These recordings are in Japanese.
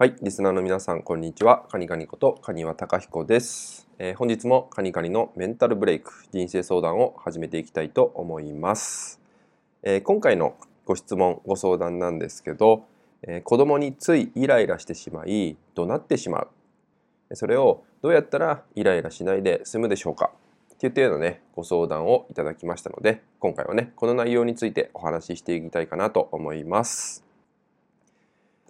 はい、リスナーの皆さん、こんにちは。カニカニことカニワタカヒコです、えー、本日もカニカニのメンタルブレイク、人生相談を始めていきたいと思います。えー、今回のご質問、ご相談なんですけど、えー、子供についイライラしてしまい、怒鳴ってしまう。それをどうやったらイライラしないで済むでしょうか？っていったようなね、ご相談をいただきましたので、今回はね、この内容についてお話ししていきたいかなと思います。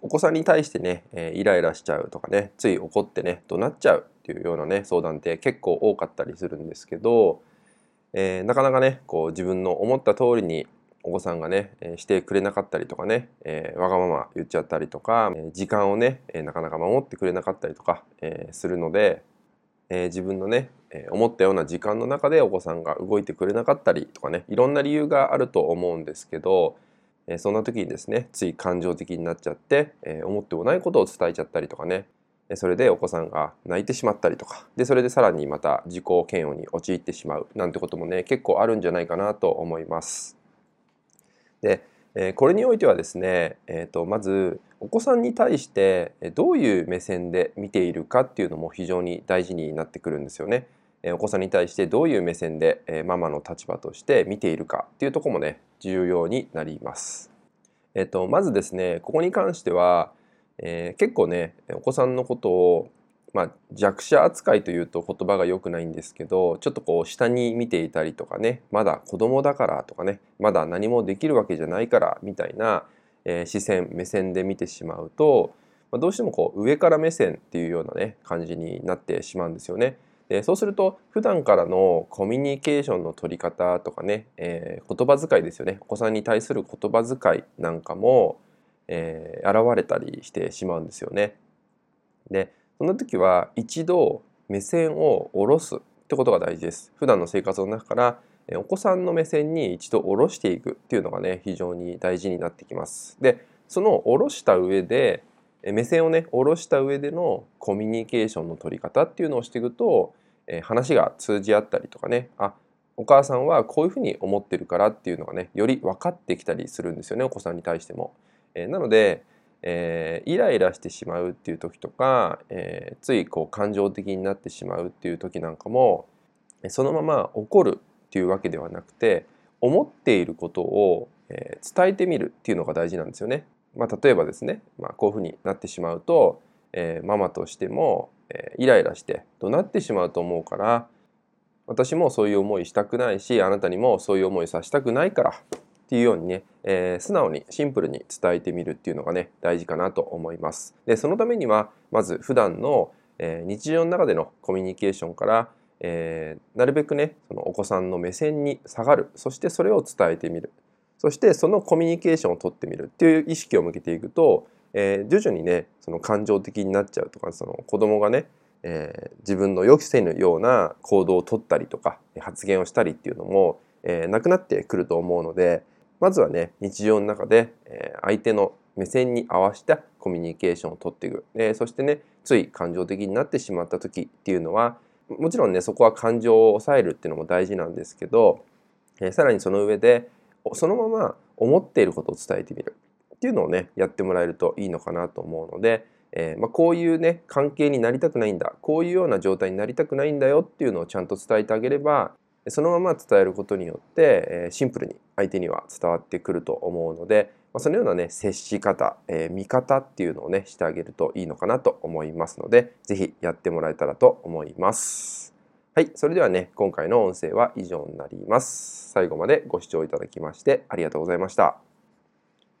お子さんに対してね、えイライラしちゃうとかねつい怒ってね怒鳴っちゃうっていうようなね相談って結構多かったりするんですけど、えー、なかなかねこう自分の思った通りにお子さんがね、えしてくれなかったりとかね、えー、わがまま言っちゃったりとか、え時間をね、えなかなか守ってくれなかったりとか、えするので、え自分のね、え思ったような時間の中でお子さんが動いてくれなかったりとかねいろんな理由があると思うんですけどえそんな時にですねつい感情的になっちゃって、え思ってもないことを伝えちゃったりとかねそれでお子さんが泣いてしまったりとかでそれでさらにまた自己嫌悪に陥ってしまうなんてこともね結構あるんじゃないかなと思います。で、えこれにおいてはですね、えー、とまずお子さんに対してどういう目線で見ているかっていうのも非常に大事になってくるんですよね。お子さんに対してどういう目線でママの立場として見ているかっていうとこもね重要になります。えっと、まずですねここに関しては、えー、結構ねお子さんのことを、まあ、弱者扱いというと言葉が良くないんですけどちょっとこう下に見ていたりとかねまだ子供だからとかねまだ何もできるわけじゃないからみたいな、えー、視線目線で見てしまうと、まあ、どうしてもこう上から目線っていうようなね感じになってしまうんですよね。でそうすると普段からのコミュニケーションの取り方とかね、えー、言葉遣いですよねお子さんに対する言葉遣いなんかも、えー、現れたりしてしまうんですよね。でその時は一度目線を下ろすってことが大事です。普段の生活の中からお子さんの目線に一度下ろしていくっていうのがね非常に大事になってきます。でその下ろした上で目線をね下ろした上でのコミュニケーションの取り方っていうのをしていくと、え話が通じ合ったりとかねあお母さんはこういうふうに思ってるからっていうのがねより分かってきたりするんですよねお子さんに対しても。えなので、えー、イライラしてしまうっていう時とか、えー、ついこう感情的になってしまうっていう時なんかもそのまま怒るっていうわけではなくて思っていることを、え伝えてみるっていうのが大事なんですよね。まあ、例えばですね、まあ、こういうふうになってしまうと、えー、ママとしても、えー、イライラして怒鳴ってしまうと思うから私もそういう思いしたくないしあなたにもそういう思いさせたくないからっていうようにね、えー、素直にシンプルに伝えてみるっていうのがね大事かなと思います。でそのためにはまず普段の、えー、日常の中でのコミュニケーションから、えー、なるべくねそのお子さんの目線に下がるそしてそれを伝えてみるそしてそのコミュニケーションをとってみるっていう意識を向けていくと、えー、徐々にねその感情的になっちゃうとかその子供がね、えー、自分の予期せぬような行動をとったりとか発言をしたりっていうのも、えー、なくなってくると思うのでまずはね日常の中で、えー、相手の目線に合わせたコミュニケーションをとっていく、えー、そしてねつい感情的になってしまった時っていうのはもちろんねそこは感情を抑えるっていうのも大事なんですけど、えー、さらにその上でそのまま思っていることを伝えてみる。っていうのをねやってもらえるといいのかなと思うので、えー、まあ、こういうね関係になりたくないんだこういうような状態になりたくないんだよっていうのをちゃんと伝えてあげればそのまま伝えることによって、えー、シンプルに相手には伝わってくると思うので、まあ、そのようなね接し方、えー、見方っていうのをねしてあげるといいのかなと思いますので是非やってもらえたらと思います。はい、それではね、今回の音声は以上になります。最後までご視聴いただきましてありがとうございました。